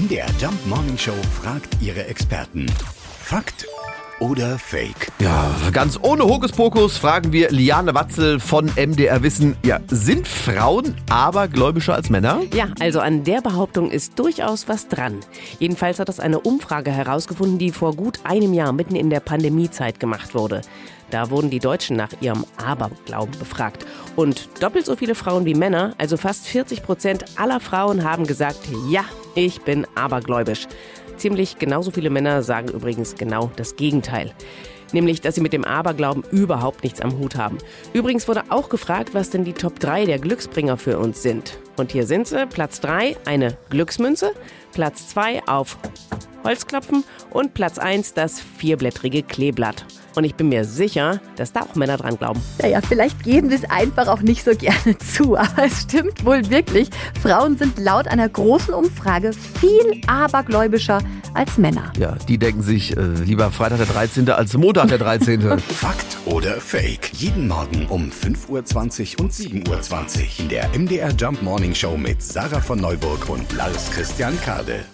MDR Jump Morning Show fragt ihre Experten. Fakt oder Fake? Ja, ganz ohne Hokuspokus fragen wir Liane Watzel von MDR Wissen. Ja, sind Frauen abergläubischer als Männer? Ja, also an der Behauptung ist durchaus was dran. Jedenfalls hat das eine Umfrage herausgefunden, die vor gut einem Jahr mitten in der Pandemiezeit gemacht wurde. Da wurden die Deutschen nach ihrem Aberglauben befragt. Und doppelt so viele Frauen wie Männer, also fast 40 Prozent aller Frauen haben gesagt, ja, ich bin abergläubisch. Ziemlich genauso viele Männer sagen übrigens genau das Gegenteil. Nämlich, dass sie mit dem Aberglauben überhaupt nichts am Hut haben. Übrigens wurde auch gefragt, was denn die Top 3 der Glücksbringer für uns sind. Und hier sind sie. Platz 3 eine Glücksmünze, Platz 2 auf Holzklopfen und Platz 1 das vierblättrige Kleeblatt. Und ich bin mir sicher, dass da auch Männer dran glauben. Naja, vielleicht geben sie es einfach auch nicht so gerne zu, aber es stimmt wohl wirklich. Frauen sind laut einer großen Umfrage viel abergläubischer als Männer. Ja, die denken sich äh, lieber Freitag der 13. als Montag der 13. Fakt oder Fake? Jeden Morgen um 5.20 Uhr und 7.20 Uhr in der MDR Jump Morning Show mit Sarah von Neuburg und Lars Christian Kade.